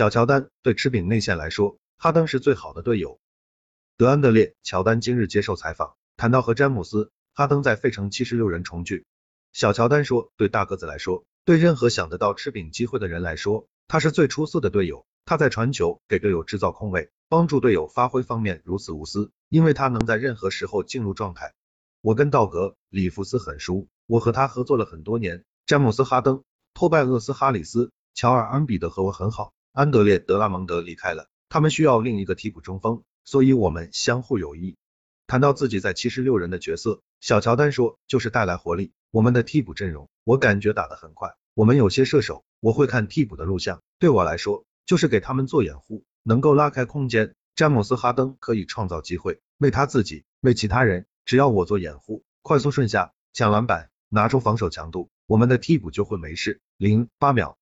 小乔丹对吃饼内线来说，哈登是最好的队友。德安德烈·乔丹今日接受采访，谈到和詹姆斯、哈登在费城七十六人重聚，小乔丹说，对大个子来说，对任何想得到吃饼机会的人来说，他是最出色的队友。他在传球、给队友制造空位、帮助队友发挥方面如此无私，因为他能在任何时候进入状态。我跟道格·里弗斯很熟，我和他合作了很多年。詹姆斯·哈登、托拜厄斯·哈里斯、乔尔·安比德和我很好。安德烈·德拉蒙德离开了，他们需要另一个替补中锋。所以我们相互有益。谈到自己在七十六人的角色，小乔丹说，就是带来活力。我们的替补阵容，我感觉打得很快。我们有些射手，我会看替补的录像。对我来说，就是给他们做掩护，能够拉开空间。詹姆斯哈登可以创造机会，为他自己，为其他人。只要我做掩护，快速顺下，抢篮板，拿出防守强度，我们的替补就会没事。零八秒。